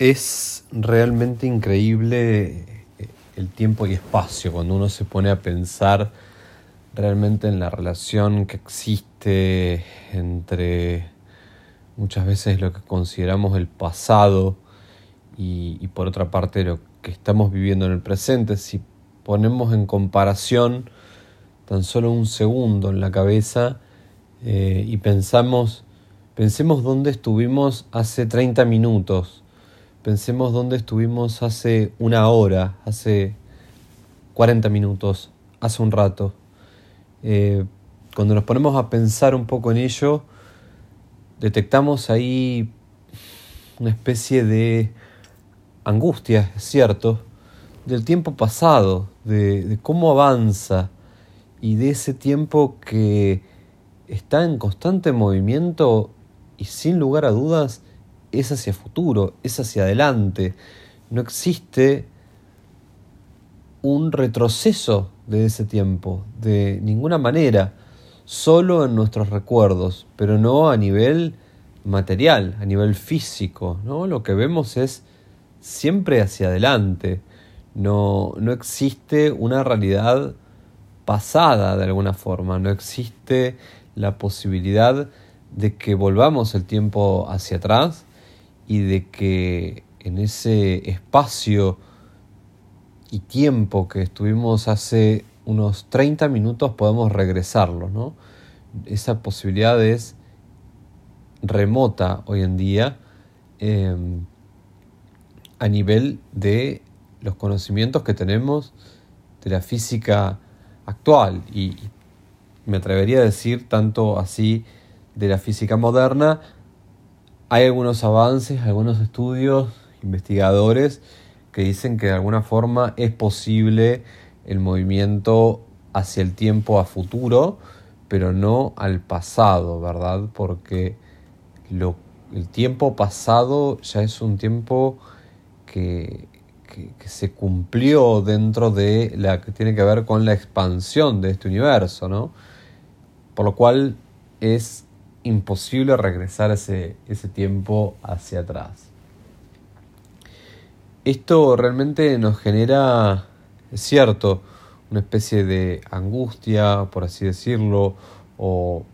Es realmente increíble eh, el tiempo y espacio cuando uno se pone a pensar realmente en la relación que existe entre muchas veces lo que consideramos el pasado y, por otra parte lo que estamos viviendo en el presente. Si ponemos en comparación tan solo un segundo en la cabeza eh, y pensamos, pensemos dónde estuvimos hace 30 minutos Pensemos dónde estuvimos hace una hora, hace 40 minutos, hace un rato. Eh, cuando nos ponemos a pensar un poco en ello, detectamos ahí una especie de angustia, es cierto, del tiempo pasado, de, de cómo avanza y de ese tiempo que está en constante movimiento y sin lugar a dudas es hacia futuro, es hacia adelante. No existe un retroceso de ese tiempo, de ninguna manera, solo en nuestros recuerdos, pero no a nivel material, a nivel físico. ¿no? Lo que vemos es siempre hacia adelante. No, no existe una realidad pasada de alguna forma, no existe la posibilidad de que volvamos el tiempo hacia atrás y de que en ese espacio y tiempo que estuvimos hace unos 30 minutos podemos regresarlo, ¿no? Esa posibilidad es remota hoy en día em, a nivel de los conocimientos que tenemos de la física actual y me atrevería a decir tanto así de la física moderna hay algunos avances, algunos estudios, investigadores que dicen que de alguna forma es posible el movimiento hacia el tiempo a futuro, pero no al pasado, ¿verdad? Porque lo, el tiempo pasado ya es un tiempo que, que, se cumplió dentro de la que tiene que ver con la expansión de este universo, ¿no? Por lo cual es imposible regresar ese, ese tiempo hacia atrás. Esto realmente nos genera, es cierto, una especie de angustia, por así decirlo, o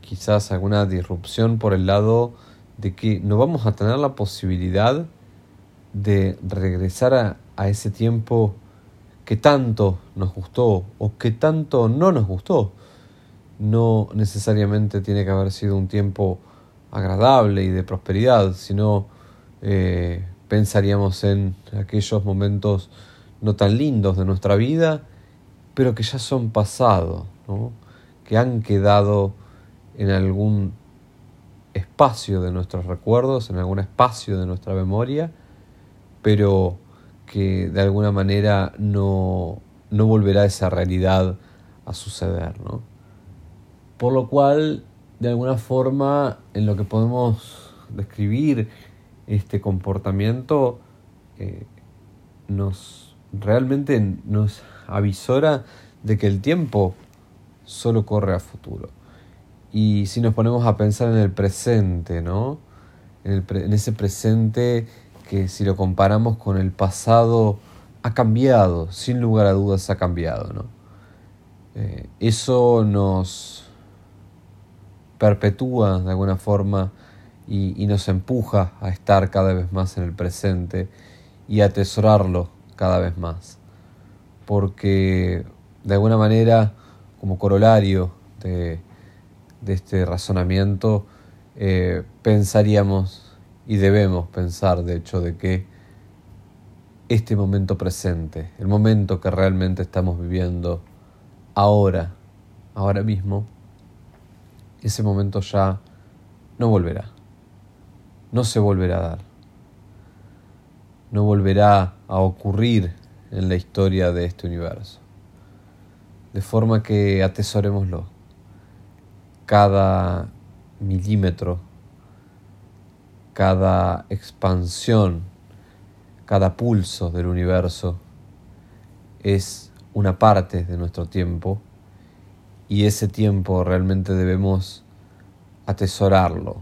quizás alguna disrupción por el lado de que no vamos a tener la posibilidad de regresar a, a ese tiempo que tanto nos gustó o que tanto no nos gustó no necesariamente tiene que haber sido un tiempo agradable y de prosperidad, sino eh, pensaríamos en aquellos momentos no tan lindos de nuestra vida, pero que ya son pasado, que han quedado en algún espacio de nuestros recuerdos, en algún espacio de nuestra memoria, pero que de alguna manera no, no volverá esa realidad a suceder. ¿no? Por lo cual, de alguna forma, en lo que podemos describir este comportamiento, eh, nos realmente nos avisora de que el tiempo solo corre a futuro. Y si nos ponemos a pensar en el presente, ¿no? En, ese presente que si lo comparamos con el pasado, ha cambiado, sin lugar a dudas ha cambiado, ¿no? Eh, eso nos, perpetúa de alguna forma y, nos empuja a estar cada vez más en el presente y a atesorarlo cada vez más. Porque de alguna manera, como corolario de, este razonamiento, eh, pensaríamos y debemos pensar, de hecho, de que este momento presente, el momento que realmente estamos viviendo ahora, ahora mismo, ese momento ya no volverá. No se volverá a dar. No volverá a ocurrir en la historia de este universo. De forma que atesorémoslo. Cada milímetro, cada expansión, cada pulso del universo es una parte de nuestro tiempo y ese tiempo realmente debemos atesorarlo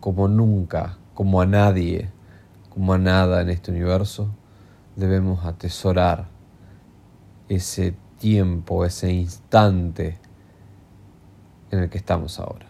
como nunca, como a nadie como a nada en este universo, debemos atesorar ese tiempo, ese instante en el que estamos ahora.